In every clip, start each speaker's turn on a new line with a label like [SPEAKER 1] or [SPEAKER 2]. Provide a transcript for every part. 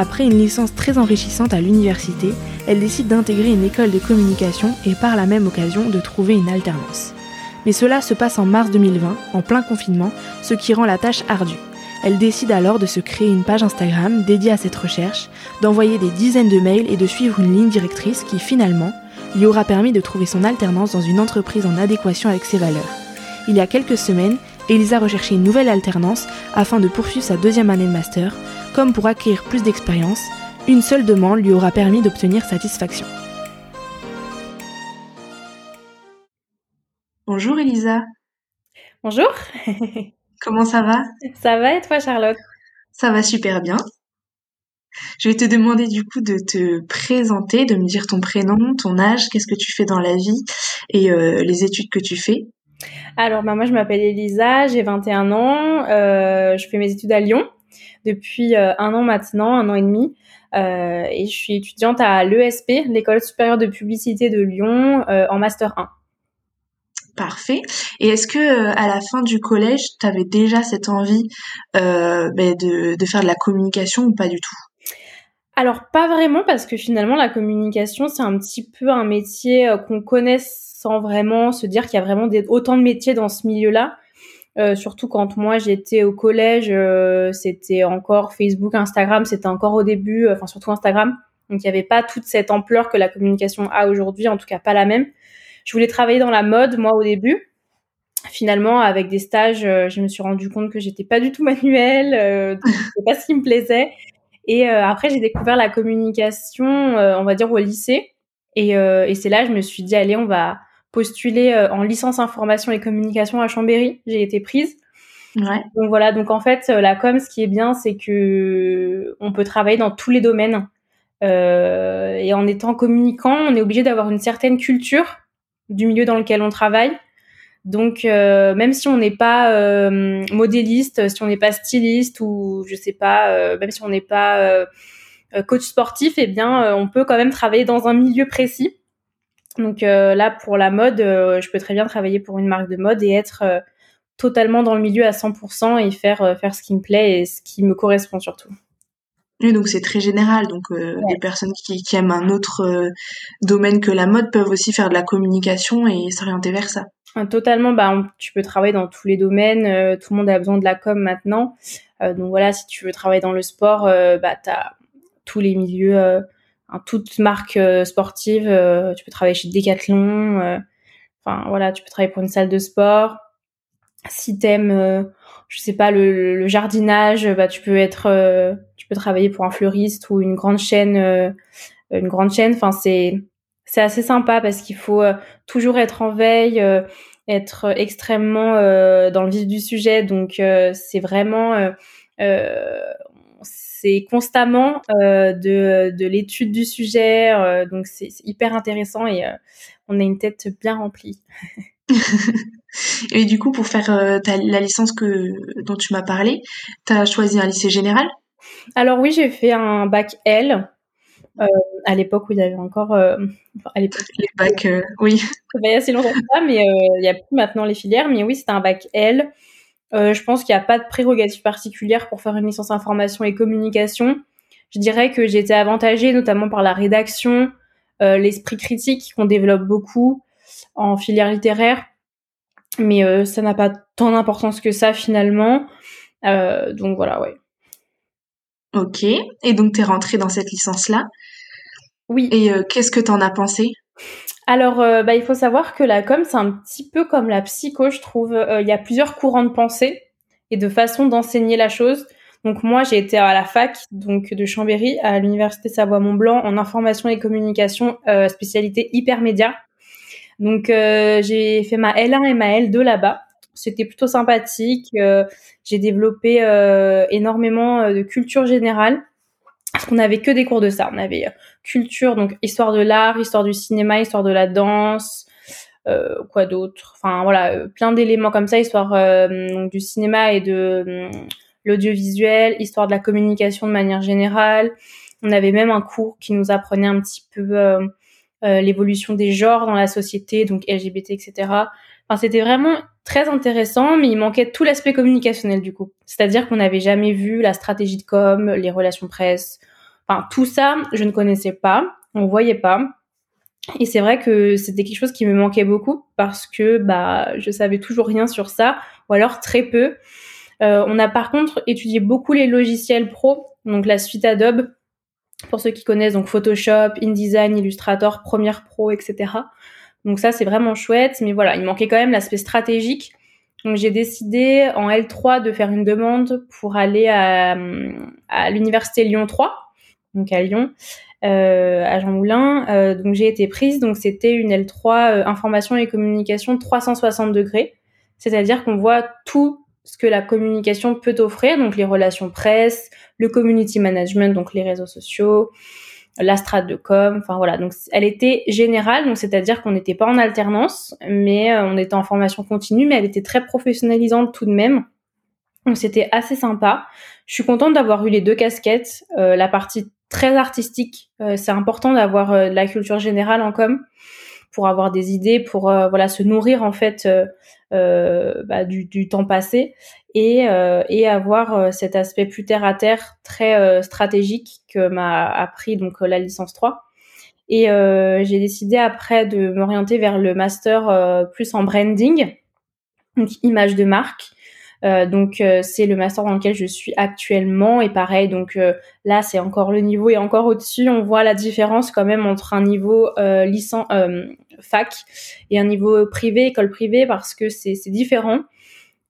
[SPEAKER 1] Après une licence très enrichissante à l'université, elle décide d'intégrer une école de communication et par la même occasion de trouver une alternance. Mais cela se passe en mars 2020, en plein confinement, ce qui rend la tâche ardue. Elle décide alors de se créer une page Instagram dédiée à cette recherche, d'envoyer des dizaines de mails et de suivre une ligne directrice qui finalement lui aura permis de trouver son alternance dans une entreprise en adéquation avec ses valeurs. Il y a quelques semaines, Elisa recherché une nouvelle alternance afin de poursuivre sa deuxième année de master, comme pour acquérir plus d'expérience, une seule demande lui aura permis d'obtenir satisfaction. Bonjour Elisa.
[SPEAKER 2] Bonjour.
[SPEAKER 1] Comment ça va?
[SPEAKER 2] Ça va et toi Charlotte?
[SPEAKER 1] Ça va super bien. Je vais te demander du coup de te présenter, de me dire ton prénom, ton âge, qu'est-ce que tu fais dans la vie et euh, les études que tu fais.
[SPEAKER 2] Alors bah, moi je m'appelle Elisa, j'ai 21 ans, euh, je fais mes études à Lyon depuis euh, un an maintenant, un an et demi. et je suis étudiante à l'ESP, l'école supérieure de publicité de Lyon, en master 1.
[SPEAKER 1] Parfait. Et est-ce que euh, à la fin du collège, tu avais déjà cette envie euh, ben, de, faire de la communication ou pas du tout?
[SPEAKER 2] Alors pas vraiment parce que finalement la communication c'est un petit peu un métier euh, qu'on connaît sans vraiment se dire qu'il y a vraiment autant de métiers dans ce milieu-là. Euh, surtout quand moi j'étais au collège, euh, c'était encore Facebook, Instagram, c'était encore au début, enfin surtout Instagram. Donc il n'y avait pas toute cette ampleur que la communication a aujourd'hui, en tout cas pas la même. Je voulais travailler dans la mode, moi, au début. Finalement, avec des stages, je me suis rendu compte que j'étais pas du tout manuelle, euh, pas ce qui me plaisait. Et euh, après, j'ai découvert la communication, on va dire, au lycée. Et, et c'est là, je me suis dit, allez, on va postuler en licence information et communication à Chambéry. J'ai été prise.
[SPEAKER 1] Ouais.
[SPEAKER 2] Donc voilà, donc en fait, la com, ce qui est bien, c'est que on peut travailler dans tous les domaines. Euh, et en étant communicant, on est obligé d'avoir une certaine culture du milieu dans lequel on travaille. Donc, euh, même si on n'est pas euh, modéliste, si on n'est pas styliste ou je sais pas, euh, même si on n'est pas coach sportif, eh bien, on peut quand même travailler dans un milieu précis. Donc là, pour la mode, je peux très bien travailler pour une marque de mode et être totalement dans le milieu à 100% et faire faire ce qui me plaît et ce qui me correspond surtout.
[SPEAKER 1] Oui, donc c'est très général. Donc euh, les personnes qui, qui, aiment un autre euh, domaine que la mode peuvent aussi faire de la communication et s'orienter vers ça.
[SPEAKER 2] Totalement. Bah, tu peux travailler dans tous les domaines. Euh, tout le monde a besoin de la com maintenant. donc voilà, si tu veux travailler dans le sport, bah t'as tous les milieux, hein, toute marque sportive. tu peux travailler chez Decathlon. Enfin voilà, tu peux travailler pour une salle de sport. Si t'aimes je sais pas le, le, jardinage bah tu peux être euh, tu peux travailler pour un fleuriste ou une grande chaîne euh, une grande chaîne enfin c'est c'est assez sympa parce qu'il faut euh, toujours être en veille être extrêmement dans le vif du sujet. Donc c'est vraiment c'est constamment de, de l'étude du sujet donc c'est hyper intéressant et on a une tête bien remplie.
[SPEAKER 1] Et du coup, pour faire euh, la licence que dont tu m'as parlé, tu as choisi un lycée général?
[SPEAKER 2] Alors oui, j'ai fait un bac L. Euh, à l'époque où il y avait encore euh, à l'époque
[SPEAKER 1] les bacs oui
[SPEAKER 2] ça fait assez longtemps que ça mais il n'y a plus maintenant les filières mais oui c'était un bac L je pense qu'il n'y a pas de prérogative particulière pour faire une licence information et communication je dirais que j'ai été avantagée notamment par la rédaction l'esprit critique qu'on développe beaucoup en filière littéraire mais euh, ça n'a pas tant d'importance que ça finalement. Euh, donc voilà, ouais.
[SPEAKER 1] Ok. Et donc t'es rentrée dans cette licence-là?
[SPEAKER 2] Oui.
[SPEAKER 1] Et euh, qu'est-ce que t'en as pensé?
[SPEAKER 2] Alors, bah, il faut savoir que la com, c'est un petit peu comme la psycho, je trouve. Il y a plusieurs courants de pensée et de façon d'enseigner la chose. Donc moi, j'ai été à la fac donc de Chambéry à l'université Savoie-Mont-Blanc en information et communication, spécialité hypermédia. Donc euh, j'ai fait ma L1 et ma L2 là-bas. C'était plutôt sympathique. Euh, j'ai développé euh, énormément de culture générale. parce qu'on avait que des cours de ça. On avait euh, culture, donc histoire de l'art, histoire du cinéma, histoire de la danse, euh, quoi d'autre. Enfin voilà, euh, plein d'éléments comme ça, histoire du cinéma et de l'audiovisuel, histoire de la communication de manière générale. On avait même un cours qui nous apprenait un petit peu l'évolution des genres dans la société, donc LGBT, etc. Enfin, c'était vraiment très intéressant, mais il manquait tout l'aspect communicationnel du coup. C'est-à-dire qu'on n'avait jamais vu la stratégie de com, les relations presse. Enfin, tout ça, je ne connaissais pas, on voyait pas. Et c'est vrai que c'était quelque chose qui me manquait beaucoup parce que bah je savais toujours rien sur ça ou alors très peu. Euh, on a par contre étudié beaucoup les logiciels pro, donc la suite Adobe pour ceux qui connaissent donc Photoshop, InDesign, Illustrator, Premiere Pro, etc. Donc ça, c'est vraiment chouette. Mais voilà, il manquait quand même l'aspect stratégique. Donc j'ai décidé en L3 de faire une demande pour aller à, l'université Lyon 3, donc à Lyon, euh, à Jean Moulin. Euh, donc j'ai été prise. Donc c'était une L3 euh, information et communication 360 degrés, c'est-à-dire qu'on voit tout ce que la communication peut offrir, donc les relations presse, le community management, donc les réseaux sociaux, la de com, enfin voilà. Donc elle était générale, donc c'est-à-dire qu'on n'était pas en alternance, mais euh, on était en formation continue, mais elle était très professionnalisante tout de même. Donc c'était assez sympa. Je suis contente d'avoir eu les deux casquettes, euh, la partie très artistique, euh, c'est important d'avoir de la culture générale en com pour avoir des idées, pour voilà se nourrir en fait bah, du, du, temps passé et, euh, et avoir euh, cet aspect plus terre à terre très euh, stratégique que m'a appris donc la licence 3 et j'ai décidé après de m'orienter vers le master plus en branding donc image de marque. euh, donc c'est le master dans lequel je suis actuellement. Et pareil donc là c'est encore le niveau et encore au-dessus. On voit la différence quand même entre un niveau licence fac et un niveau privé école privée parce que c'est différent.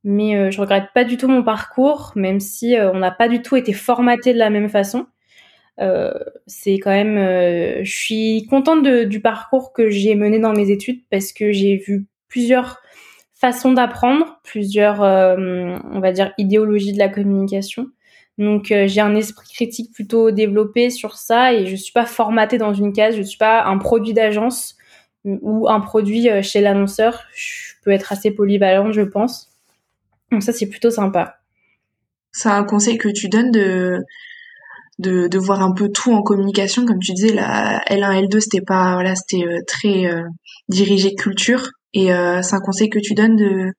[SPEAKER 2] Mais euh, je regrette pas du tout mon parcours, même si euh, on n'a pas du tout été formaté de la même façon. Euh, c'est quand même, je suis contente de, du parcours que j'ai mené dans mes études parce que j'ai vu plusieurs façons d'apprendre, plusieurs, on va dire, idéologies de la communication. Donc j'ai un esprit critique plutôt développé sur ça et je suis pas formatée dans une case, je suis pas un produit d'agence ou un produit chez l'annonceur. Je peux être assez polyvalente, je pense. Donc ça, c'est plutôt sympa.
[SPEAKER 1] C'est un conseil que tu donnes de, de, voir un peu tout en communication. Comme tu disais, la L1, L2, c'était pas, voilà, c'était euh, très euh, dirigé culture. Et euh, c'est un conseil que tu donnes de,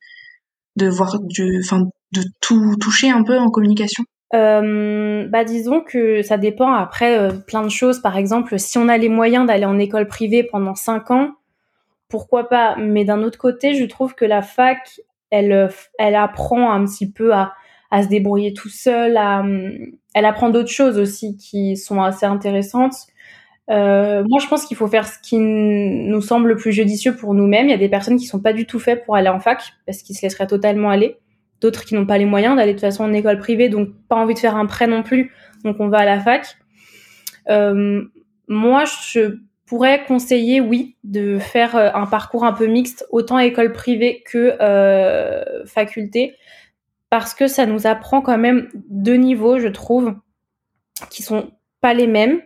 [SPEAKER 1] de voir du, enfin, de tout toucher un peu en communication?
[SPEAKER 2] Euh, bah disons que ça dépend après plein de choses. Par exemple, si on a les moyens d'aller en école privée pendant cinq ans, pourquoi pas? Mais d'un autre côté, je trouve que la fac, elle, euh, elle apprend un petit peu à, à se débrouiller tout seul. À, elle apprend d'autres choses aussi qui sont assez intéressantes. Euh, moi, je pense qu'il faut faire ce qui nous semble le plus judicieux pour nous-mêmes. Il y a des personnes qui sont pas du tout faites pour aller en fac parce qu'ils se laisseraient totalement aller. D'autres qui n'ont pas les moyens d'aller de toute façon en école privée, donc pas envie de faire un prêt non plus, donc on va à la fac. Euh, moi, je pourrais conseiller, oui, de faire euh, un parcours un peu mixte, autant école privée que euh, faculté, parce que ça nous apprend quand même deux niveaux, je trouve, qui sont pas les mêmes,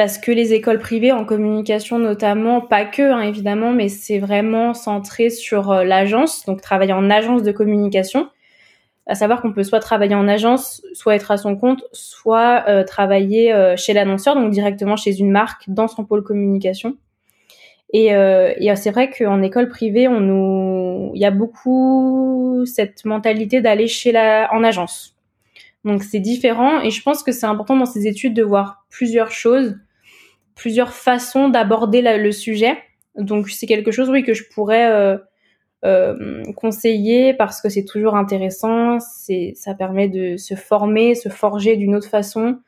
[SPEAKER 2] parce que les écoles privées en communication notamment, pas que hein, évidemment, mais c'est vraiment centré sur euh, l'agence, donc travailler en agence de communication à savoir qu'on peut soit travailler en agence, soit être à son compte, soit euh, travailler euh, chez l'annonceur, donc directement chez une marque dans son pôle communication. Et, et c'est vrai qu'en école privée, on nous, il y a beaucoup cette mentalité d'aller chez la, en agence. Donc c'est différent, et je pense que c'est important dans ces études de voir plusieurs choses, plusieurs façons d'aborder le sujet. Donc c'est quelque chose, oui, que je pourrais euh, euh, conseiller parce que c'est toujours intéressant, c'est ça permet de se former, se forger d'une autre façon.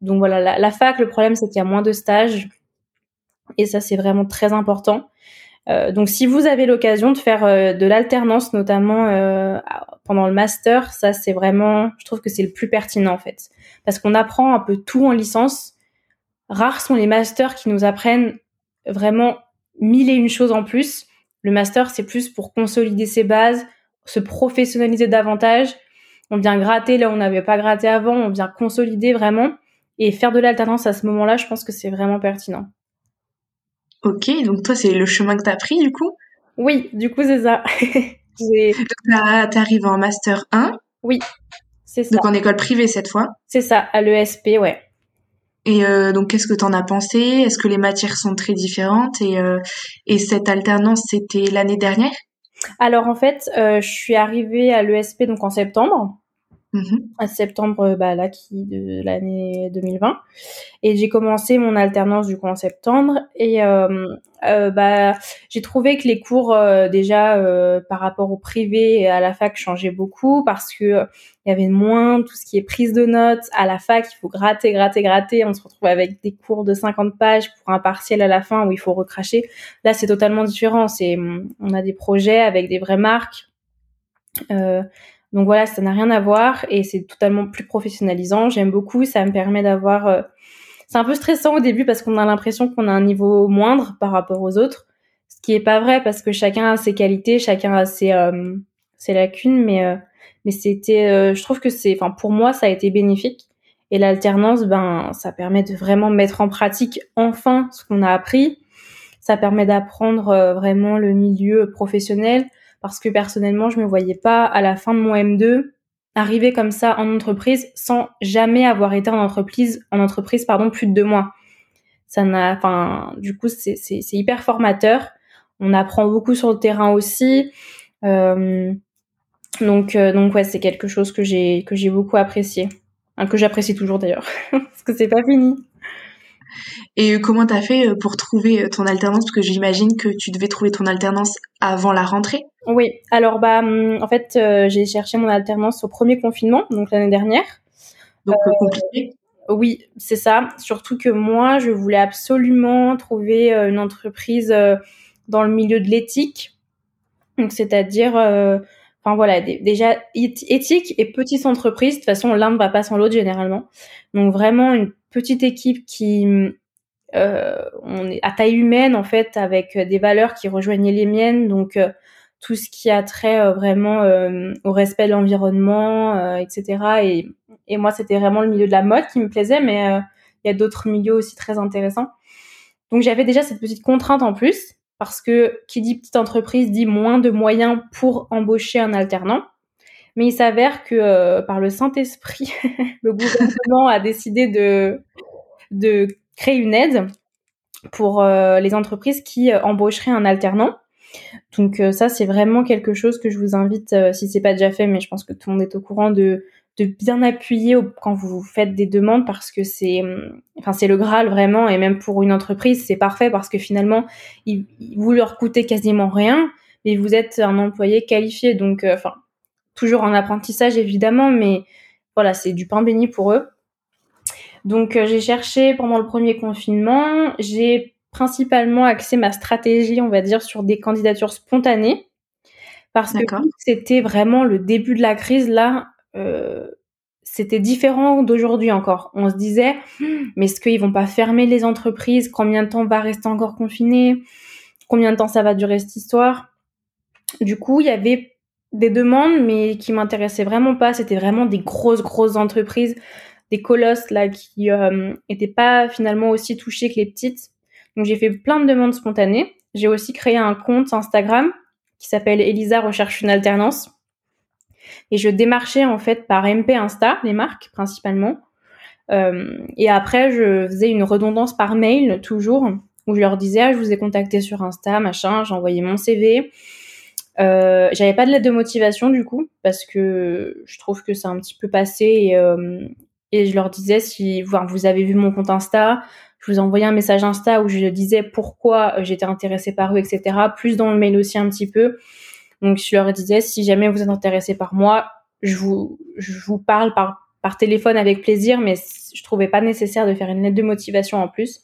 [SPEAKER 2] Donc voilà, la, fac, le problème c'est qu'il y a moins de stages et ça c'est vraiment très important. Euh, donc si vous avez l'occasion de faire de l'alternance, notamment pendant le master, ça c'est vraiment, je trouve que c'est le plus pertinent en fait, parce qu'on apprend un peu tout en licence. Rares sont les masters qui nous apprennent vraiment mille et une choses en plus. Le master, c'est plus pour consolider ses bases, se professionnaliser davantage. On vient gratter là où on n'avait pas gratté avant, on vient consolider vraiment. Et faire de l'alternance à ce moment-là, je pense que c'est vraiment pertinent.
[SPEAKER 1] Ok, donc toi, c'est le chemin que tu as pris du coup?
[SPEAKER 2] Oui, du coup, c'est ça.
[SPEAKER 1] donc, tu arrives en Master 1
[SPEAKER 2] Oui, c'est ça.
[SPEAKER 1] Donc en école privée cette fois?
[SPEAKER 2] C'est ça, à l'ESP, ouais.
[SPEAKER 1] Et euh, donc, qu'est-ce que tu en as pensé? Est-ce que les matières sont très différentes? Et, euh, et cette alternance, c'était l'année dernière?
[SPEAKER 2] Alors, en fait, euh, je suis arrivée à l'ESP donc en septembre. Mmh à septembre bah, là qui de l'année 2020 et j'ai commencé mon alternance du coup en septembre. Et euh, euh, bah j'ai trouvé que les cours euh, déjà par rapport au privé et à la fac changeaient beaucoup parce que il y avait moins tout ce qui est prise de notes. À la fac il faut gratter gratter gratter. On se retrouve avec des cours de 50 pages pour un partiel à la fin où il faut recracher. Là c'est totalement différent. C'est on a des projets avec des vraies marques. Euh, donc voilà, ça n'a rien à voir et c'est totalement plus professionnalisant. J'aime beaucoup, ça me permet d'avoir... Euh, c'est un peu stressant au début parce qu'on a l'impression qu'on a un niveau moindre par rapport aux autres, ce qui est pas vrai parce que chacun a ses qualités, chacun a ses, euh, ses lacunes, mais, euh, mais c'était... je trouve que c'est... Enfin, pour moi, ça a été bénéfique. Et l'alternance, ben, ça permet de vraiment mettre en pratique enfin ce qu'on a appris. Ça permet d'apprendre vraiment le milieu professionnel parce que personnellement, je me voyais pas à la fin de mon M2 arriver comme ça en entreprise sans jamais avoir été en entreprise, en entreprise pardon, plus de deux mois. Ça n'a, enfin, du coup, c'est hyper formateur. On apprend beaucoup sur le terrain aussi. Euh, donc, euh, donc ouais, c'est quelque chose que j'ai que j'ai beaucoup apprécié, que j'apprécie toujours d'ailleurs, parce que c'est pas fini.
[SPEAKER 1] Et comment t'as fait euh, pour trouver euh, ton alternance? Parce que j'imagine que tu devais trouver ton alternance avant la rentrée.
[SPEAKER 2] Oui, alors bah hum, en fait euh, j'ai cherché mon alternance au premier confinement, donc l'année dernière.
[SPEAKER 1] Donc compliqué.
[SPEAKER 2] Oui, c'est ça. Surtout que moi, je voulais absolument trouver une entreprise dans le milieu de l'éthique. Donc c'est-à-dire Enfin voilà, déjà éthique et petite entreprise. De toute façon, l'un ne va pas sans l'autre généralement. Donc vraiment une petite équipe qui euh, on est à taille humaine en fait avec euh, des valeurs qui rejoignaient les miennes. Donc euh, tout ce qui a trait vraiment au respect de l'environnement etc et, et moi c'était vraiment le milieu de la mode qui me plaisait mais il y a d'autres milieux aussi très intéressants. Donc j'avais déjà cette petite contrainte en plus parce que qui dit petite entreprise dit moins de moyens pour embaucher un alternant mais il s'avère que par le Saint-Esprit, le gouvernement a décidé de, de créer une aide pour euh, les entreprises qui euh, embaucheraient un alternant. Donc euh, ça, c'est vraiment quelque chose que je vous invite, si c'est pas déjà fait, mais je pense que tout le monde est au courant de, de bien appuyer quand vous faites des demandes parce que c'est, enfin c'est le graal vraiment, et même pour une entreprise, c'est parfait parce que finalement, il, vous leur coûtez quasiment rien, mais vous êtes un employé qualifié, donc enfin toujours en apprentissage évidemment, mais voilà, c'est du pain béni pour eux. Donc euh, j'ai cherché pendant le premier confinement, j'ai principalement axé ma stratégie, on va dire, sur des candidatures spontanées, parce que c'était vraiment le début de la crise. Là. Euh, c'était différent d'aujourd'hui encore. On se disait, mais est-ce qu'ils vont pas fermer les entreprises? Combien de temps va rester encore confiné? Combien de temps ça va durer cette histoire? Du coup, il y avait des demandes, mais qui m'intéressaient vraiment pas. C'était vraiment des grosses, grosses entreprises des colosses là qui euh, étaient pas finalement aussi touchés que les petites. Donc j'ai fait plein de demandes spontanées. J'ai aussi créé un compte Instagram qui s'appelle Elisa recherche une alternance. Et je démarchais en fait par MP Insta les marques principalement. Euh, et après je faisais une redondance par mail toujours où je leur disais ah, je vous ai contacté sur Insta machin, envoyé mon CV. Euh, j'avais pas de lettre de motivation du coup parce que je trouve que c'est un petit peu passé et, euh, et je leur disais si vous avez vu mon compte Insta, je vous envoyais un message Insta où je disais pourquoi euh, j'étais intéressée par eux, etc. Plus dans le mail aussi un petit peu. Donc je leur disais si jamais vous êtes intéressé par moi, je vous je vous parle par par téléphone avec plaisir, mais je trouvais pas nécessaire de faire une lettre de motivation en plus.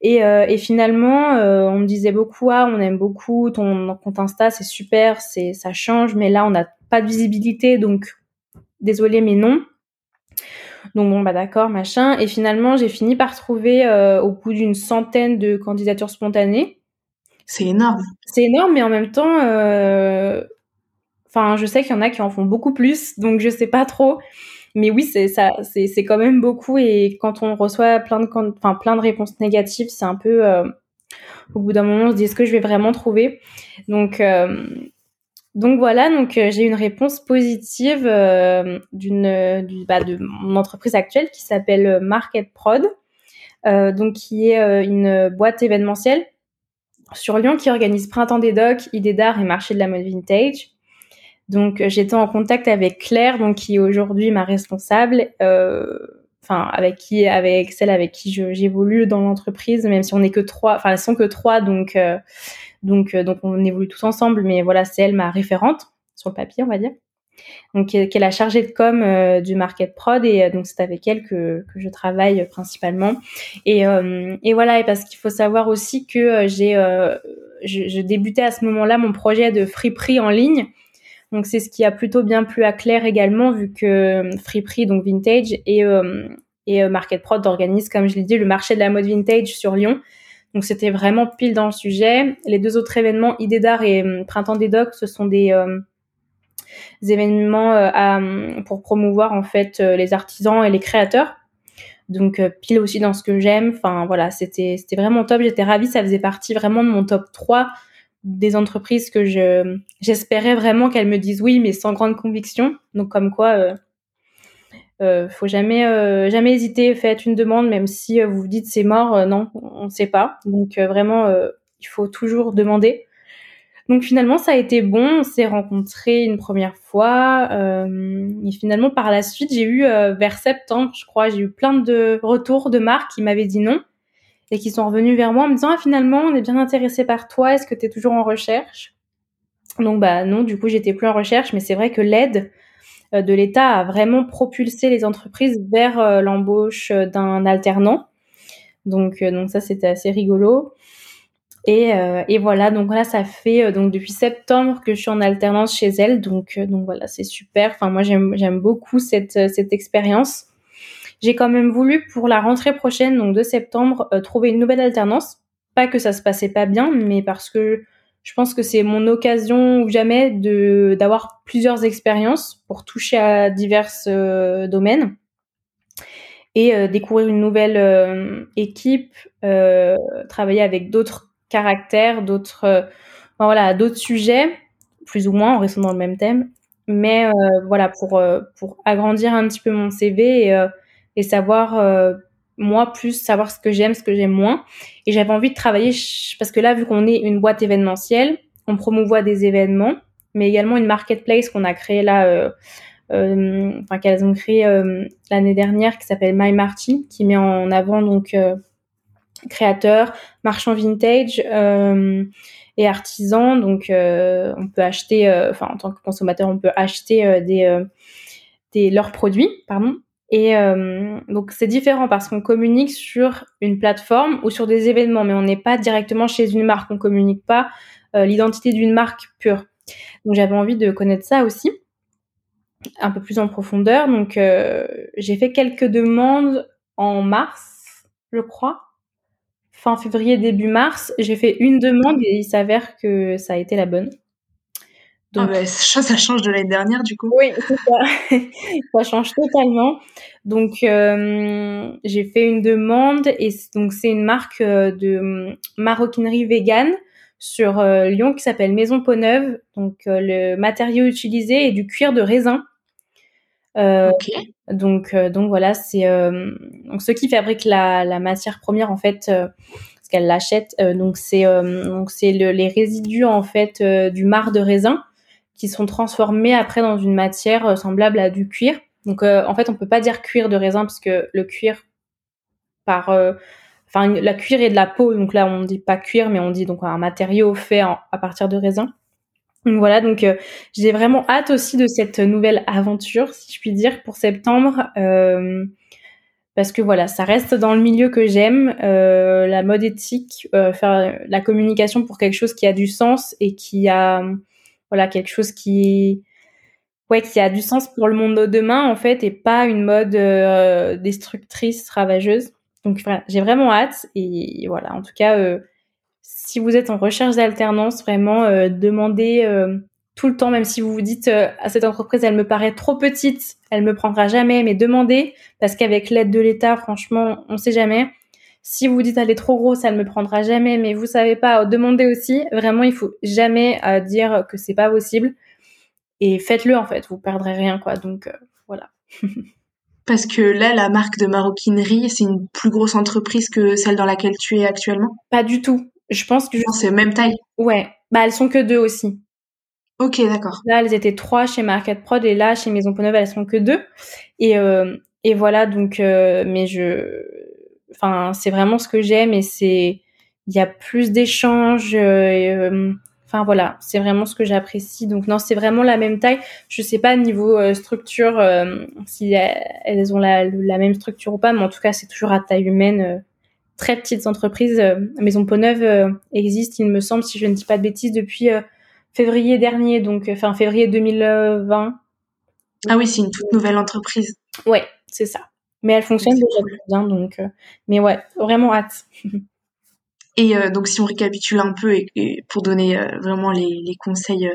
[SPEAKER 2] Et, euh, et finalement, euh, on me disait beaucoup ah on aime beaucoup ton compte Insta, c'est super, c'est ça change, mais là on n'a pas de visibilité, donc désolé mais non. Donc bon bah d'accord machin et finalement j'ai fini par trouver euh, au bout d'une centaine de candidatures spontanées.
[SPEAKER 1] C'est énorme.
[SPEAKER 2] C'est énorme mais en même temps, euh... enfin je sais qu'il y en a qui en font beaucoup plus donc je sais pas trop. Mais oui, c'est ça, c'est quand même beaucoup. Et quand on reçoit plein de, enfin plein de réponses négatives, c'est un peu au bout d'un moment, on se dit est-ce que je vais vraiment trouver? Donc donc voilà, donc j'ai une réponse positive d'une bah, de mon entreprise actuelle qui s'appelle Market Prod, donc qui est une boîte événementielle sur Lyon qui organise Printemps des Docs, Idées d'art et Marché de la mode vintage. Donc j'étais en contact avec Claire, donc qui est aujourd'hui ma responsable, euh, enfin avec qui, avec celle avec qui j'évolue dans l'entreprise, même si on n'est que trois, enfin elles sont que trois, donc euh, donc euh, donc on évolue tous ensemble, mais voilà c'est elle ma référente sur le papier, on va dire. Donc qui est la chargée de com du market prod et donc c'est avec elle que, que je travaille principalement. Et, et voilà, et parce qu'il faut savoir aussi que j'ai je, je, débutais à ce moment-là mon projet de friperie en ligne donc c'est ce qui a plutôt bien plu à Claire également, vu que euh, Friperie, donc vintage, et, euh, et euh, Market Prod organise, comme je l'ai dit, le marché de la mode vintage sur Lyon. Donc c'était vraiment pile dans le sujet. Les deux autres événements, Idée d'art et Printemps des Docs, ce sont des, événements pour promouvoir en fait les artisans et les créateurs. Donc pile aussi dans ce que j'aime. Enfin voilà, c'était c'était vraiment top. J'étais ravie. Ça faisait partie vraiment de mon top 3 des entreprises que je j'espérais vraiment qu'elles me disent oui, mais sans grande conviction. Donc comme quoi, euh, euh faut jamais euh, jamais hésiter, faites une demande, même si euh, vous vous dites c'est mort, non, on ne sait pas. Donc vraiment, il faut toujours demander. Donc finalement, ça a été bon. On s'est rencontrés une première fois. et finalement, par la suite, j'ai eu vers septembre, je crois, j'ai eu plein de retours de marques qui m'avaient dit non et qui sont revenus vers moi en me disant ah, finalement on est bien intéressé par toi, est-ce que tu es toujours en recherche? Donc bah non, du coup j'étais plus en recherche, mais c'est vrai que l'aide euh, de l'État a vraiment propulsé les entreprises vers euh, l'embauche euh, d'un alternant. Donc donc ça c'était assez rigolo. Et, et, voilà, donc là, ça fait donc depuis septembre que je suis en alternance chez elle, donc donc voilà, c'est super. Enfin moi j'aime j'aime beaucoup cette cette expérience. J'ai quand même voulu pour la rentrée prochaine, donc de septembre, euh, trouver une nouvelle alternance. Pas que ça se passait pas bien, mais parce que je pense que c'est mon occasion ou jamais de d'avoir plusieurs expériences pour toucher à divers euh, domaines et euh, découvrir une nouvelle équipe, travailler avec d'autres caractères, d'autres voilà, d'autres sujets, plus ou moins en restant dans le même thème. Mais voilà, pour pour agrandir un petit peu mon CV et et savoir euh, moi plus savoir ce que j'aime, ce que j'aime moins. Et j'avais envie de travailler parce que là, vu qu'on est une boîte événementielle, on promouvoit des événements, mais également une marketplace qu'on a créée là, euh, euh, enfin qu'elles ont créé l'année dernière, qui s'appelle My Marty, qui met en avant donc créateurs, marchands vintage et artisans. Donc, on peut acheter, enfin en tant que consommateur, on peut acheter des, des leurs produits, pardon, et euh, donc c'est différent parce qu'on communique sur une plateforme ou sur des événements, mais on n'est pas directement chez une marque, on communique pas euh, l'identité d'une marque pure. Donc j'avais envie de connaître ça aussi, un peu plus en profondeur. Donc euh, j'ai fait quelques demandes en mars, je crois, fin février, début mars. J'ai fait une demande et il s'avère que ça a été la bonne.
[SPEAKER 3] Ah bah, ça, change de l'année dernière, du coup.
[SPEAKER 2] Oui, ça. ça change totalement. Donc, euh, j'ai fait une demande et donc c'est une marque euh, de hum, maroquinerie vegan sur euh, Lyon qui s'appelle Maison Peau-Neuve. Donc, le matériau utilisé est du cuir de raisin. Donc, donc voilà, c'est donc ceux qui fabriquent la, la matière première en fait, parce qu'elle l'achète. donc c'est donc c'est le, les résidus en fait du marc de raisin qui sont transformés après dans une matière euh, semblable à du cuir. Donc euh, en fait, on peut pas dire cuir de raisin parce que le cuir par euh, enfin la cuir est de la peau donc là on dit pas cuir mais on dit donc un matériau fait à partir de raisin. Donc voilà, donc j'ai vraiment hâte aussi de cette nouvelle aventure, si je puis dire, pour septembre, parce que voilà, ça reste dans le milieu que j'aime, la mode éthique, faire la communication pour quelque chose qui a du sens et qui a voilà quelque chose qui ouais qui a du sens pour le monde de demain en fait et pas une mode euh, destructrice ravageuse donc j'ai vraiment hâte et voilà en tout cas euh, si vous êtes en recherche d'alternance vraiment euh, demandez tout le temps, même si vous vous dites à cette entreprise, elle me paraît trop petite, elle me prendra jamais, mais demandez, parce qu'avec l'aide de l'État, franchement, on sait jamais. Si vous dites elle est trop grosse, elle me prendra jamais, mais vous savez pas, demandez aussi. Vraiment, il faut jamais euh, dire que c'est pas possible. Et faites-le en fait, vous perdrez rien quoi. Donc euh, voilà.
[SPEAKER 3] Parce que là, la marque de maroquinerie, c'est une plus grosse entreprise que celle dans laquelle tu es actuellement?
[SPEAKER 2] Pas du tout. Je pense que. Je...
[SPEAKER 3] C'est même taille?
[SPEAKER 2] Ouais. Bah elles sont que deux aussi.
[SPEAKER 3] Ok, d'accord.
[SPEAKER 2] Là, elles étaient trois chez Market Prod et là, chez Maison Poneuve, elles sont que deux. Et, euh, et voilà, donc, mais je, Enfin, c'est vraiment ce que j'aime et c'est il y a plus d'échanges. Euh, euh, enfin voilà, c'est vraiment ce que j'apprécie. Donc non, c'est vraiment la même taille. Je sais pas niveau euh, structure si elles ont la, même structure ou pas, mais en tout cas c'est toujours à taille humaine. très petites entreprises. Maison Peau-Neuve existe, il me semble, si je ne dis pas de bêtises, depuis février dernier, donc enfin février 2020.
[SPEAKER 3] Ah oui, c'est une toute nouvelle entreprise.
[SPEAKER 2] Ouais, c'est ça. Mais elle fonctionne déjà bien, donc. Euh, mais ouais, vraiment hâte.
[SPEAKER 3] Et euh, donc, si on récapitule un peu et, pour donner euh, vraiment les, les conseils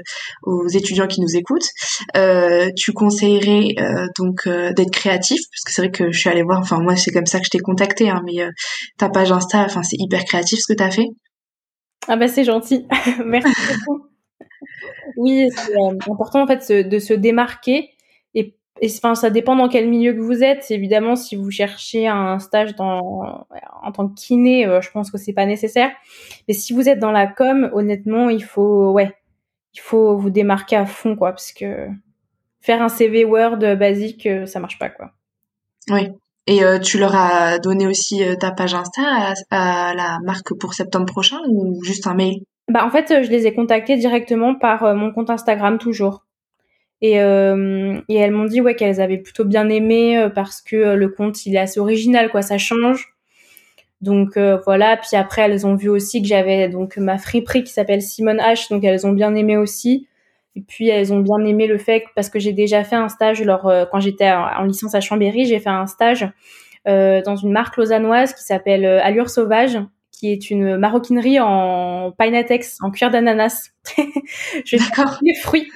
[SPEAKER 3] aux étudiants qui nous écoutent, tu conseillerais donc d'être créatif, parce que c'est vrai que je suis allée voir. Enfin, moi, c'est comme ça que je t'ai contacté, hein, mais ta page Insta, enfin, c'est hyper créatif ce que tu as fait?
[SPEAKER 2] Ah bah c'est gentil, merci beaucoup. oui, c'est important en fait de se démarquer et enfin, ça dépend dans quel milieu que vous êtes. Évidemment, si vous cherchez un stage dans, en tant que kiné, euh, je pense que c'est pas nécessaire. Mais si vous êtes dans la com, honnêtement, il faut, ouais, il faut vous démarquer à fond, quoi, parce que faire un CV Word basique, euh, ça marche pas, quoi.
[SPEAKER 3] Oui. Et euh, tu leur as donné aussi ta page Insta à, à, la marque pour septembre prochain ou juste un mail?
[SPEAKER 2] Bah en fait, je les ai contactés directement par mon compte Instagram toujours. Et, euh, et elles m'ont dit ouais qu'elles avaient plutôt bien aimé euh, parce que euh, le conte il est assez original quoi, ça change. Donc voilà, puis après elles ont vu aussi que j'avais donc ma friperie qui s'appelle Simone H, donc elles ont bien aimé aussi. Et puis elles ont bien aimé le fait que, parce que j'ai déjà fait un stage leur quand j'étais en, licence à Chambéry, j'ai fait un stage euh, dans une marque lausannoise qui s'appelle Allure Sauvage, qui est une maroquinerie en pinatex, en cuir d'ananas. je D'accord. les fruits.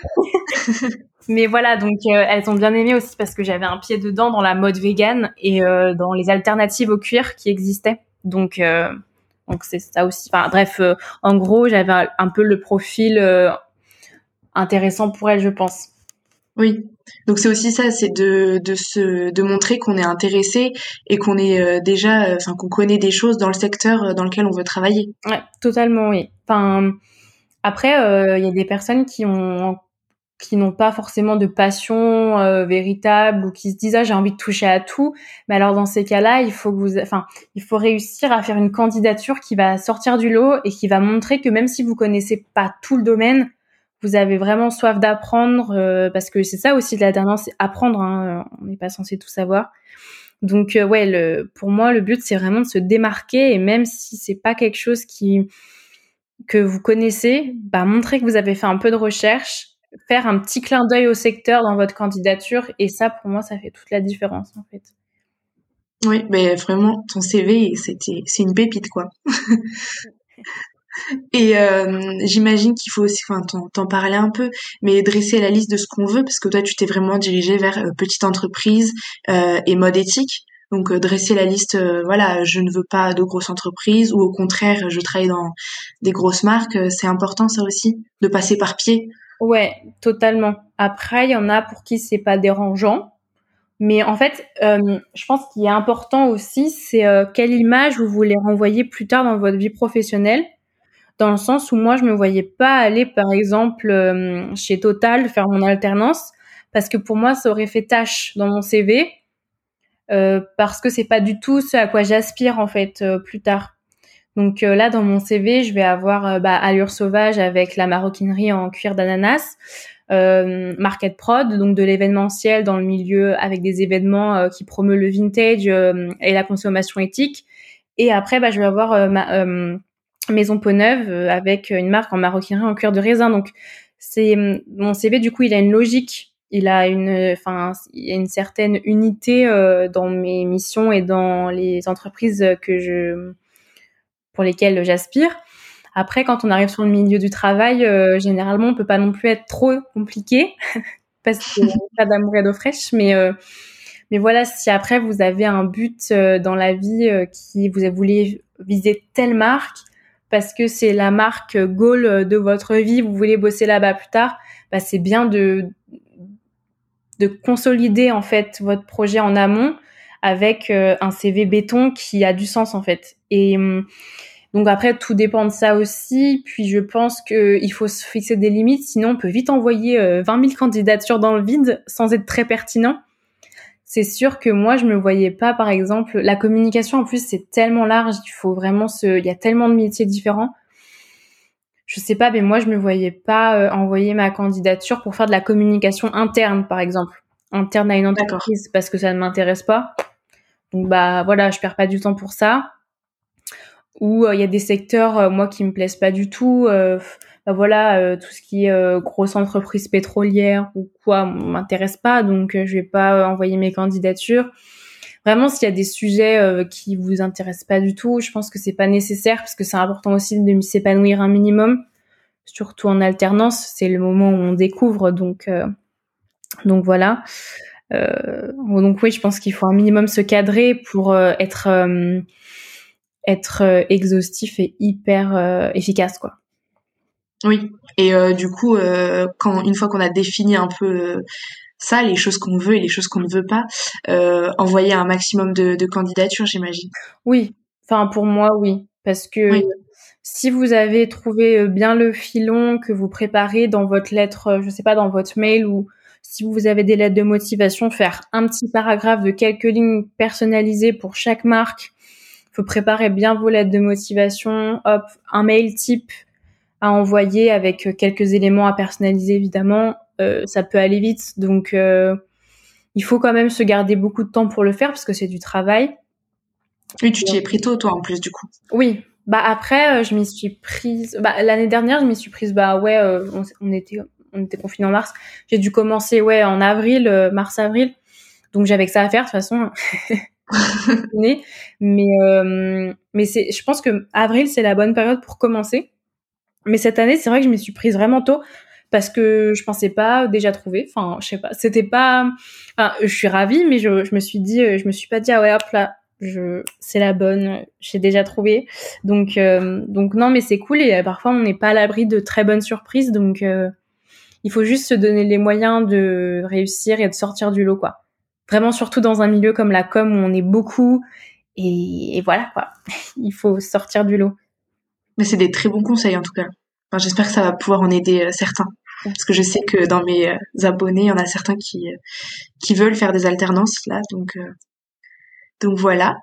[SPEAKER 2] Mais voilà, donc euh, elles ont bien aimé aussi parce que j'avais un pied dedans dans la mode vegan et euh, dans les alternatives au cuir qui existaient. Donc euh, donc c'est ça aussi. Enfin bref, en gros, j'avais un, peu le profil intéressant pour elles, je pense.
[SPEAKER 3] Oui. Donc c'est aussi ça, c'est de de se de montrer qu'on est intéressé et qu'on est déjà, enfin qu'on connaît des choses dans le secteur dans lequel on veut travailler.
[SPEAKER 2] Ouais, totalement, oui. Enfin après, il y a des personnes qui ont qui n'ont pas forcément de passion euh, véritable ou qui se disent ah j'ai envie de toucher à tout. Mais alors dans ces cas-là il faut que vous enfin il faut réussir à faire une candidature qui va sortir du lot et qui va montrer que même si vous connaissez pas tout le domaine vous avez vraiment soif d'apprendre euh, parce que c'est ça aussi de la dernière c'est apprendre hein, on n'est pas censé tout savoir. Donc euh, ouais le, pour moi le but c'est vraiment de se démarquer et même si c'est pas quelque chose qui que vous connaissez bah montrer que vous avez fait un peu de recherche faire un petit clin d'œil au secteur dans votre candidature et ça pour moi ça fait toute la différence en fait.
[SPEAKER 3] Oui, mais vraiment ton CV c'était c'est une pépite quoi. et euh, j'imagine qu'il faut aussi, enfin, t'en parler un peu, mais dresser la liste de ce qu'on veut, parce que toi, tu t'es vraiment dirigé vers euh, petite entreprise euh, et mode éthique. Donc, dresser la liste, voilà, je ne veux pas de grosses entreprises, ou au contraire, je travaille dans des grosses marques. c'est important, ça aussi, de passer par pied.
[SPEAKER 2] Ouais, totalement. Après, il y en a pour qui c'est pas dérangeant. Mais en fait, euh, je pense qu'il est important aussi, c'est euh, quelle image vous voulez renvoyer plus tard dans votre vie professionnelle. Dans le sens où moi, je me voyais pas aller, par exemple, euh, chez Total faire mon alternance, parce que pour moi, ça aurait fait tâche dans mon CV, parce que c'est pas du tout ce à quoi j'aspire en fait plus tard. Donc euh, là, dans mon CV, je vais avoir euh, bah, Allure Sauvage avec la maroquinerie en cuir d'ananas, euh, Market Prod, donc de l'événementiel dans le milieu avec des événements qui promeut le vintage et la consommation éthique. Et après, bah, je vais avoir ma Maison Peau Neuve avec une marque en maroquinerie en cuir de raisin. Donc c'est mon CV du coup, il a une logique il a une, enfin, il y a une certaine unité dans mes missions et dans les entreprises que je pour lesquels j'aspire. Après, quand on arrive sur le milieu du travail, généralement, on peut pas non plus être trop compliqué parce a pas d'amour et d'eau fraîche, mais mais voilà, si après vous avez un but dans la vie qui vous voulez viser telle marque parce que c'est la marque goal de votre vie, vous voulez bosser là-bas plus tard, bah c'est bien de de consolider en fait votre projet en amont avec euh, un CV béton qui a du sens en fait. Et hum, donc après tout dépend de ça aussi. Puis je pense qu'il faut se fixer des limites, sinon on peut vite envoyer 20 euh, 000 candidatures dans le vide sans être très pertinent. C'est sûr que moi je me voyais pas par exemple la communication en plus c'est tellement large, il faut vraiment se il y a tellement de métiers différents je sais pas, mais moi je me voyais pas euh, envoyer ma candidature pour faire de la communication interne, par exemple, interne à une entreprise, parce que ça ne m'intéresse pas. Donc bah voilà, je perds pas du temps pour ça. Ou euh, il y a des secteurs euh, moi qui me plaisent pas du tout. bah voilà, tout ce qui est grosse entreprise pétrolière ou quoi m'intéresse pas, donc je vais pas envoyer mes candidatures vraiment s'il y a des sujets euh, qui vous intéressent pas du tout, je pense que c'est pas nécessaire parce que c'est important aussi de s'épanouir un minimum, surtout en alternance, c'est le moment où on découvre donc euh, donc voilà. Euh, donc oui, je pense qu'il faut un minimum se cadrer pour être être exhaustif et hyper efficace quoi.
[SPEAKER 3] Oui, et du coup, quand une fois qu'on a défini un peu ça, les choses qu'on veut et les choses qu'on ne veut pas, euh, envoyer un maximum de, de candidatures, j'imagine.
[SPEAKER 2] Oui, enfin pour moi, oui, parce que si vous avez trouvé euh, bien le filon que vous préparez dans votre lettre, euh, je sais pas, dans votre mail ou si vous avez des lettres de motivation, faire un petit paragraphe de quelques lignes personnalisées pour chaque marque. Faut préparer bien vos lettres de motivation. Hop, un mail type à envoyer avec quelques éléments à personnaliser évidemment euh, ça peut aller vite. Donc, euh, il faut quand même se garder beaucoup de temps pour le faire parce que c'est du travail.
[SPEAKER 3] Oui, tu t'y es pris tôt, toi, en plus, du coup.
[SPEAKER 2] Oui. Bah après, euh, je m'y suis prise. Bah l'année dernière, je m'y suis prise. Bah ouais, on, était on était confinés en mars. J'ai dû commencer ouais en avril, mars avril. Donc j'avais que ça à faire de toute façon. mais mais c'est, je pense que avril c'est la bonne période pour commencer. Mais cette année, c'est vrai que je m'y suis prise vraiment tôt parce que je pensais pas déjà trouver. Enfin, je sais pas. C'était pas. Enfin, je suis ravie, mais je, je me suis dit, euh, je me suis pas dit ah ouais hop là, je c'est la bonne, j'ai déjà trouvé. Donc euh, donc non, mais c'est cool et euh, parfois on n'est pas à l'abri de très bonnes surprises. Donc il faut juste se donner les moyens de réussir et de sortir du lot quoi. Vraiment surtout dans un milieu comme la com où on est beaucoup et, et voilà quoi. il faut sortir du lot.
[SPEAKER 3] Mais c'est des très bons conseils en tout cas. Enfin, J'espère que ça va pouvoir en aider euh, certains. Parce que je sais que dans mes euh, abonnés, il y en a certains qui, euh, qui veulent faire des alternances là. Donc, donc voilà.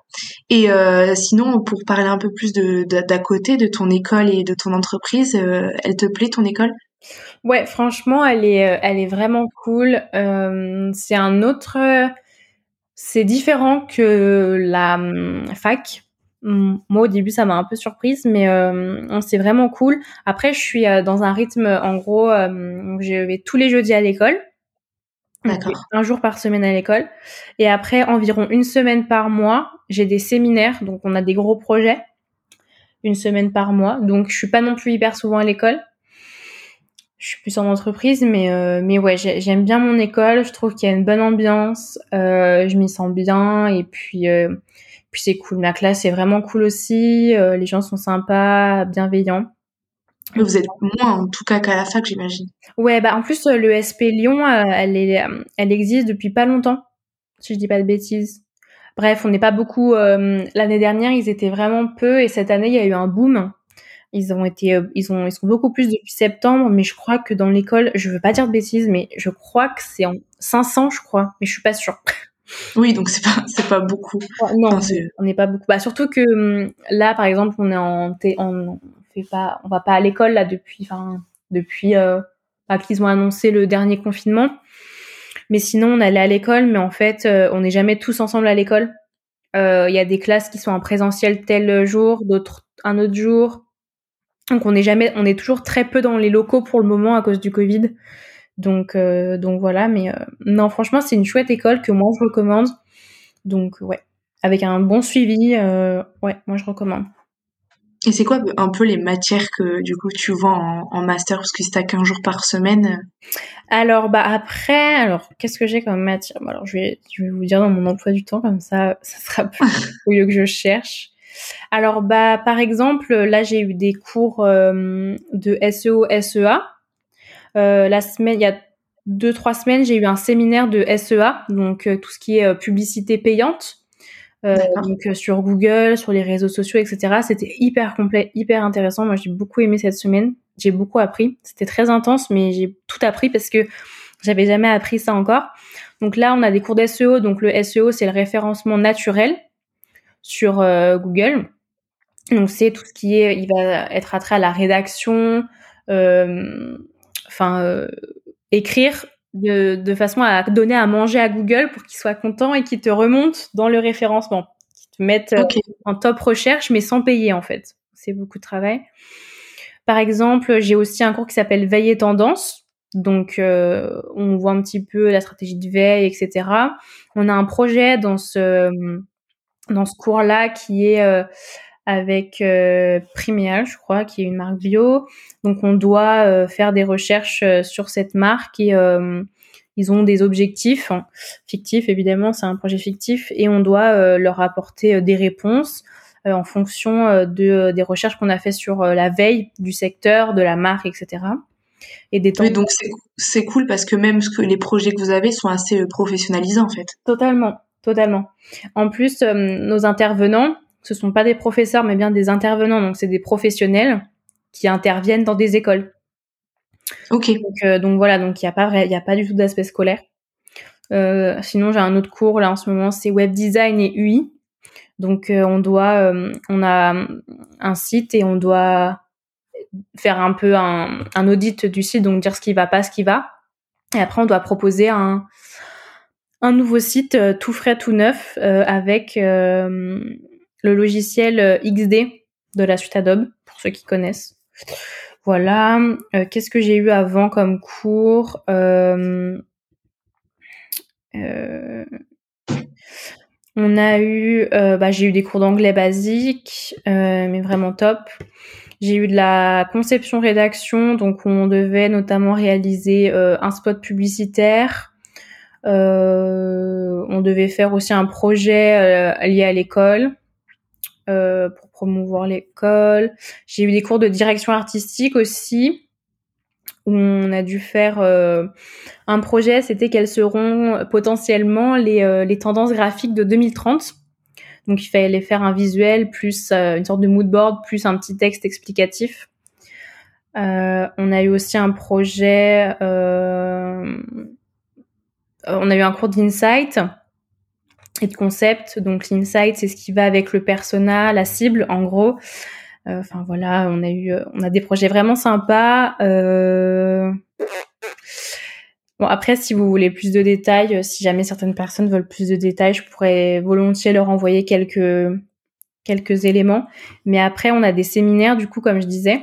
[SPEAKER 3] Et sinon, pour parler un peu plus de d'à côté de ton école et de ton entreprise, elle te plaît ton école?
[SPEAKER 2] Ouais, franchement, elle est, elle est vraiment cool. c'est un autre, c'est différent que la hum, fac. Moi au début ça m'a un peu surprise mais euh, c'est vraiment cool. Après je suis euh, dans un rythme en gros euh, je vais tous les jeudis à l'école. Un jour par semaine à l'école. Et après environ une semaine par mois j'ai des séminaires. Donc on a des gros projets. Une semaine par mois. Donc je suis pas non plus hyper souvent à l'école je suis plus en entreprise mais mais ouais j'aime bien mon école je trouve qu'il y a une bonne ambiance je m'y sens bien et puis puis c'est cool. Ma classe est vraiment cool aussi. Euh, les gens sont sympas, bienveillants.
[SPEAKER 3] Mais vous êtes moins en tout cas qu'à la fac, j'imagine.
[SPEAKER 2] Ouais, bah en plus euh, le SP Lyon, euh, elle est, elle existe depuis pas longtemps, si je dis pas de bêtises. Bref, on n'est pas beaucoup. L'année dernière, ils étaient vraiment peu, et cette année, il y a eu un boom. Ils ont été, ils ont, ils sont beaucoup plus depuis septembre, mais je crois que dans l'école, je veux pas dire de bêtises, mais je crois que c'est en 500, je crois, mais je suis pas sûre.
[SPEAKER 3] Oui, donc c'est pas c'est pas beaucoup.
[SPEAKER 2] Oh, non, on n'est pas beaucoup. Bah surtout que hum, là, par exemple, on est en on fait pas, on va pas à l'école là depuis, enfin depuis euh, bah, qu'ils ont annoncé le dernier confinement. Mais sinon, on allait à l'école, mais en fait, euh, on n'est jamais tous ensemble à l'école. Euh, il y a des classes qui sont en présentiel tel jour, d'autres un autre jour. Donc on est jamais, on est toujours très peu dans les locaux pour le moment à cause du Covid. Donc, euh, donc voilà, mais euh, non, franchement, c'est une chouette école que moi je recommande. Donc ouais, avec un bon suivi, euh, ouais, moi je recommande.
[SPEAKER 3] Et c'est quoi un peu les matières que du coup tu vois en, master? Parce que si t'as qu'un jour par semaine
[SPEAKER 2] Alors bah après, alors qu'est-ce que j'ai comme matière? Alors je vais, je vais vous dire dans mon emploi du temps comme ça, ça sera plus au lieu que je cherche. Alors bah par exemple là j'ai eu des cours euh, de SEO SEA. Euh, la semaine, il y a deux trois semaines j'ai eu un séminaire de SEA donc euh, tout ce qui est publicité payante. Euh, donc sur Google, sur les réseaux sociaux, etc. C'était hyper complet, hyper intéressant. Moi, j'ai beaucoup aimé cette semaine. J'ai beaucoup appris. C'était très intense, mais j'ai tout appris parce que j'avais jamais appris ça encore. Donc là, on a des cours d'SEO. Donc le SEO, c'est le référencement naturel sur euh, Google. Donc c'est tout ce qui est, il va être attrait à la rédaction, enfin écrire de, de, façon à donner à manger à Google pour qu'il soit content et qu'il te remonte dans le référencement, qu'il te mette euh, en top recherche mais sans payer en fait. C'est beaucoup de travail. Par exemple, j'ai aussi un cours qui s'appelle Veille tendance. Donc, euh, on voit un petit peu la stratégie de veille, etc. On a un projet dans ce dans ce cours-là qui est euh, avec euh, je crois, qui est une marque bio. Donc on doit euh, faire des recherches euh, sur cette marque et euh, ils ont des objectifs hein, fictifs évidemment, c'est un projet fictif et on doit leur apporter des réponses en fonction de des recherches qu'on a fait sur la veille du secteur, de la marque, etc.
[SPEAKER 3] Et des temps. Oui, donc c'est cool parce que même ce que les projets que vous avez sont assez professionnalisés en fait.
[SPEAKER 2] Totalement, totalement. En plus, nos intervenants ce sont pas des professeurs, mais bien des intervenants. Donc, c'est des professionnels qui interviennent dans des écoles.
[SPEAKER 3] Ok.
[SPEAKER 2] Donc, euh, voilà, donc il n'y a pas vrai, il y a pas du tout d'aspect scolaire. Euh, sinon, j'ai un autre cours là en ce moment, c'est web design et UI. Donc, euh, on doit, on a un site et on doit faire un peu un, un, audit du site, donc dire ce qui va pas, ce qui va. Et après, on doit proposer un, un nouveau site tout frais, tout neuf, avec le logiciel euh, XD de la suite Adobe, pour ceux qui connaissent. Voilà. Euh, qu'est-ce que j'ai eu avant comme cours euh, On a eu, bah, j'ai eu des cours d'anglais basique, mais vraiment top. J'ai eu de la conception rédaction, donc on devait notamment réaliser un spot publicitaire. On devait faire aussi un projet lié à l'école. Euh, pour promouvoir l'école. J'ai eu des cours de direction artistique aussi où on a dû faire euh, un projet, c'était quelles seront potentiellement les, euh, les, tendances graphiques de 2030. Donc il fallait faire un visuel plus une sorte de mood board plus un petit texte explicatif. on a eu aussi un projet, on a eu un cours d'insight et de concept. Donc l'insight, c'est ce qui va avec le persona, la cible, en gros. Euh, enfin voilà, on a eu, a des projets vraiment sympas. Euh... Bon après, si vous voulez plus de détails, si jamais certaines personnes veulent plus de détails, je pourrais volontiers leur envoyer quelques éléments. Mais après, on a des séminaires, du coup, comme je disais.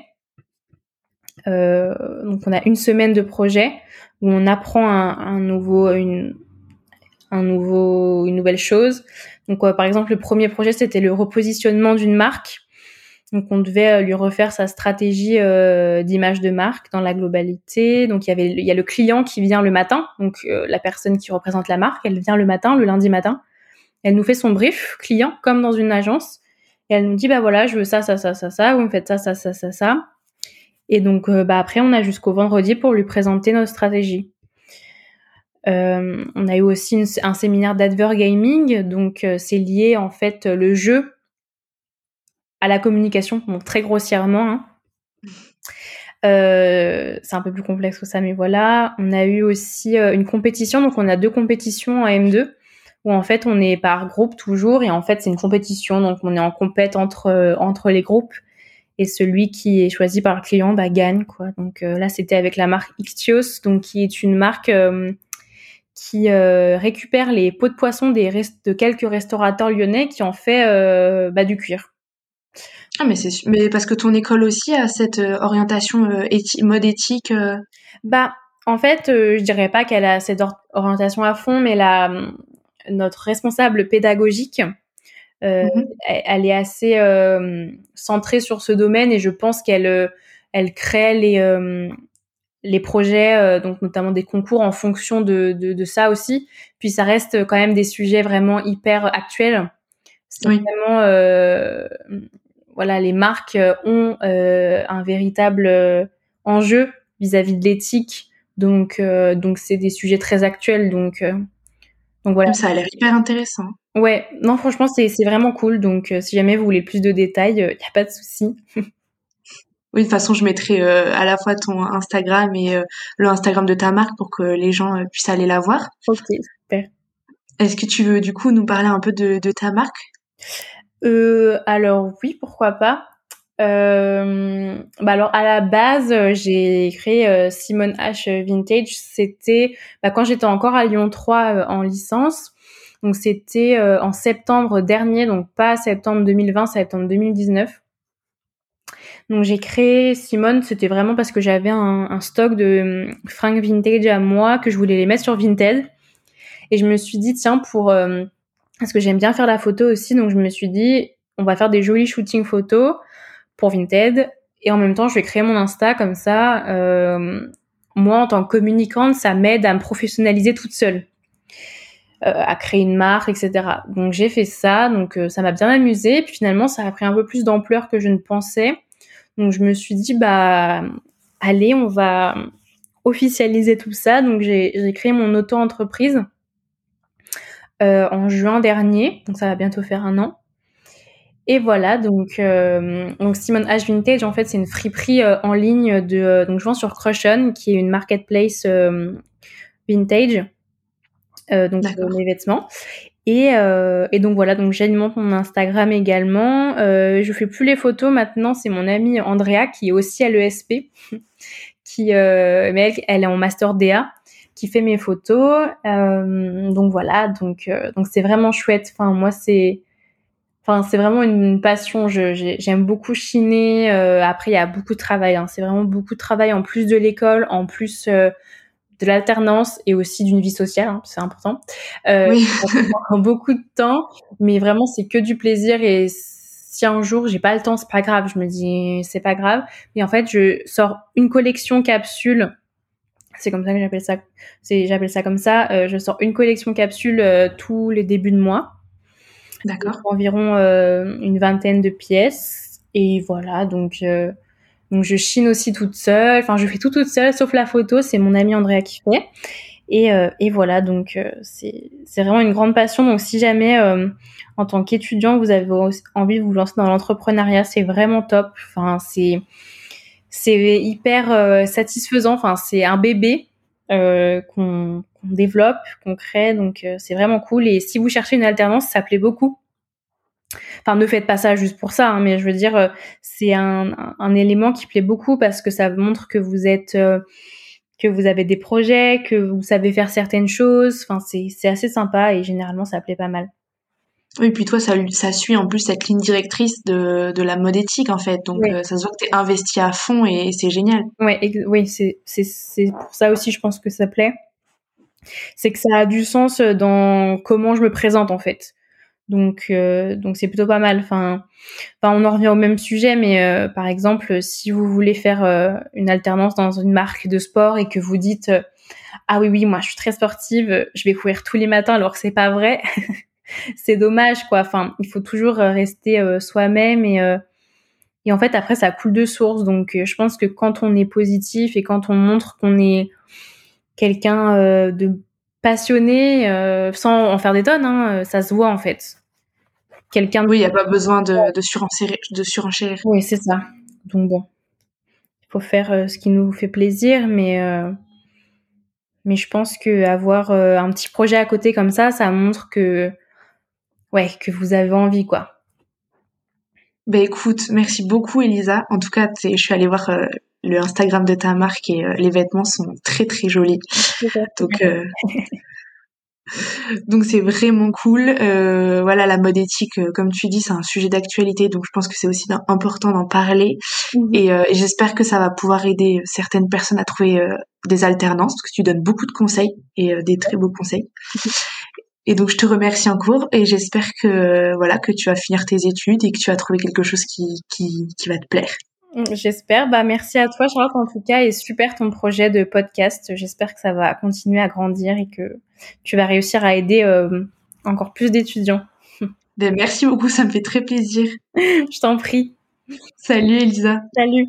[SPEAKER 2] Euh, donc on a une semaine de projet où on apprend un, un nouveau, une, un nouveau, une nouvelle chose. Donc, euh, par exemple, le premier projet, c'était le repositionnement d'une marque. Donc, on devait euh, lui refaire sa stratégie euh, d'image de marque dans la globalité. Donc, il y avait, il y a le client qui vient le matin. Donc, la personne qui représente la marque, elle vient le matin, le lundi matin. Elle nous fait son brief client, comme dans une agence. Et elle nous dit, bah voilà, je veux ça, ça, ça, ça, ça. Vous me faites ça, ça, ça, ça, ça. Et donc, bah après, on a jusqu'au vendredi pour lui présenter notre stratégie. Euh, on a eu aussi un séminaire d'advergaming, donc euh, c'est lié en fait le jeu à la communication, bon, très grossièrement. Hein. Euh, c'est un peu plus complexe que ça, mais voilà. On a eu aussi une compétition, donc on a deux compétitions en M2 où en fait on est par groupe toujours et en fait c'est une compétition, donc on est en compète entre entre les groupes et celui qui est choisi par le client bah, gagne quoi. Donc là c'était avec la marque Ictios, donc qui est une marque qui euh, récupère les pots de poisson des de quelques restaurateurs lyonnais qui ont fait euh, bah, du cuir.
[SPEAKER 3] Ah mais c'est mais parce que ton école aussi a cette euh, orientation mode éthique.
[SPEAKER 2] Bah en fait, je dirais pas qu'elle a cette orientation à fond, mais la notre responsable pédagogique mmh elle, est assez centrée sur ce domaine et je pense qu'elle elle crée les les projets, donc notamment des concours en fonction de, de, de, ça aussi. Puis ça reste quand même des sujets vraiment hyper actuels. C'est vraiment voilà, les marques ont un véritable enjeu vis-à-vis de l'éthique. Donc, euh, donc c'est des sujets très actuels. Donc, euh, donc voilà.
[SPEAKER 3] Ça a l'air hyper intéressant.
[SPEAKER 2] Ouais, non, franchement, c'est vraiment cool. Donc, euh, si jamais vous voulez plus de détails, il n'y a pas de souci.
[SPEAKER 3] Oui, de toute façon, je mettrai à la fois ton Instagram et le Instagram de ta marque pour que les gens puissent aller la voir.
[SPEAKER 2] Ok, super.
[SPEAKER 3] Est-ce que tu veux du coup nous parler un peu de, de ta marque?
[SPEAKER 2] Alors oui, pourquoi pas. Euh, bah alors à la base, euh, j'ai créé euh, Simone H Vintage. C'était bah, quand j'étais encore à Lyon 3 en licence. Donc c'était en septembre dernier, donc pas septembre 2020, septembre 2019. Donc j'ai créé Simone, c'était vraiment parce que j'avais un, stock de fringues vintage à moi que je voulais les mettre sur Vinted. Et je me suis dit tiens pour parce que j'aime bien faire la photo aussi, donc je me suis dit on va faire des jolis shootings photos pour Vinted. Et en même temps, je vais créer mon Insta comme ça. Euh, moi, en tant que communicante, ça m'aide à me professionnaliser toute seule, euh, à créer une marque, etc. Donc j'ai fait ça, donc euh, ça m'a bien amusé. Puis finalement, ça a pris un peu plus d'ampleur que je ne pensais. Donc je me suis dit, bah allez, on va officialiser tout ça. Donc j'ai créé mon auto-entreprise en juin dernier. Donc ça va bientôt faire un an. Et voilà, donc, euh, donc Simone H Vintage, en fait, c'est une friperie euh, en ligne de. Euh, donc, je vends sur Crushon, qui est une marketplace vintage, donc mes vêtements. Et, et, donc voilà, donc j'alimente mon Instagram également. je fais plus les photos maintenant, c'est mon amie Andrea qui est aussi à l'ESP, qui, mais elle, elle, est en master DA, qui fait mes photos. donc voilà, donc donc c'est vraiment chouette. Enfin moi c'est Enfin, c'est vraiment une passion. J'aime beaucoup chiner. Euh, après, il y a beaucoup de travail. Hein. C'est vraiment beaucoup de travail en plus de l'école, en plus euh, de l'alternance et aussi d'une vie sociale. Hein, c'est important. Euh, oui. beaucoup de temps, mais vraiment, c'est que du plaisir. Et si un jour j'ai pas le temps, c'est pas grave. Je me dis, c'est pas grave. Mais en fait, je sors une collection capsule. C'est comme ça que j'appelle ça. C'est j'appelle ça comme ça. Euh, je sors une collection capsule tous les débuts de mois.
[SPEAKER 3] D'accord.
[SPEAKER 2] Environ euh, une vingtaine de pièces. Et voilà, donc, euh, donc je chine aussi toute seule. Enfin, je fais tout toute seule, sauf la photo. C'est mon ami Andrea qui fait. Et, euh, et voilà, donc c'est vraiment une grande passion. Donc si jamais, en tant qu'étudiant, vous avez envie de vous lancer dans l'entrepreneuriat, c'est vraiment top. Enfin, c'est c'est hyper satisfaisant. Enfin, c'est un bébé qu'on développe, qu'on crée. Donc euh, c'est vraiment cool. Et si vous cherchez une alternance, ça plaît beaucoup. Enfin, ne faites pas ça juste pour ça, hein, mais je veux dire, euh, c'est un, un, élément qui plaît beaucoup parce que ça montre que vous êtes, euh, que vous avez des projets, que vous savez faire certaines choses. Enfin, c'est assez sympa et généralement, ça plaît pas mal.
[SPEAKER 3] Oui, puis toi, ça, ça suit en plus cette ligne directrice de, de la mode éthique, en fait. Donc, ça se voit que tu es investi à fond et, c'est génial.
[SPEAKER 2] Ouais, oui, c'est pour ça aussi, je pense que ça plaît c'est que ça a du sens euh, dans comment je me présente en fait. Donc euh, donc c'est plutôt pas mal. Enfin, enfin on en revient au même sujet, mais euh, par exemple si vous voulez faire une alternance dans une marque de sport et que vous dites ah oui oui moi je suis très sportive, je vais courir tous les matins alors que c'est pas vrai, c'est dommage quoi. Enfin il faut toujours rester soi-même et et en fait après ça coule de source. Donc je pense que quand on est positif et quand on montre qu'on est quelqu'un euh, de passionné, euh, sans en faire des tonnes, hein, euh, ça se voit en fait.
[SPEAKER 3] Quelqu'un. Oui, il n'y a pas besoin de, de surenchérir. De surenchérir.
[SPEAKER 2] Oui, c'est ça. Donc bon, il faut faire ce qui nous fait plaisir, mais mais je pense que avoir un petit projet à côté comme ça, ça montre que ouais que vous avez envie quoi.
[SPEAKER 3] Ben écoute, merci beaucoup Elisa. En tout cas, je suis allée voir le Instagram de ta marque et euh, les vêtements sont très très jolis. Donc euh, donc c'est vraiment cool. Euh, voilà, la mode éthique, comme tu dis, c'est un sujet d'actualité, donc je pense que c'est aussi important d'en parler. Mhm. Et, j'espère que ça va pouvoir aider certaines personnes à trouver des alternances, parce que tu donnes beaucoup de conseils et des très beaux conseils.
[SPEAKER 4] Et donc je te remercie en cours et j'espère que voilà que tu vas finir tes études et que tu vas trouver quelque chose qui qui, qui va te plaire.
[SPEAKER 2] J'espère. Bah merci à toi Charlotte en tout cas et super ton projet de podcast. J'espère que ça va continuer à grandir et que tu vas réussir à aider euh, encore plus d'étudiants.
[SPEAKER 4] Ben, merci beaucoup, ça me fait très plaisir.
[SPEAKER 2] Je t'en prie.
[SPEAKER 4] Salut Elisa.
[SPEAKER 2] Salut.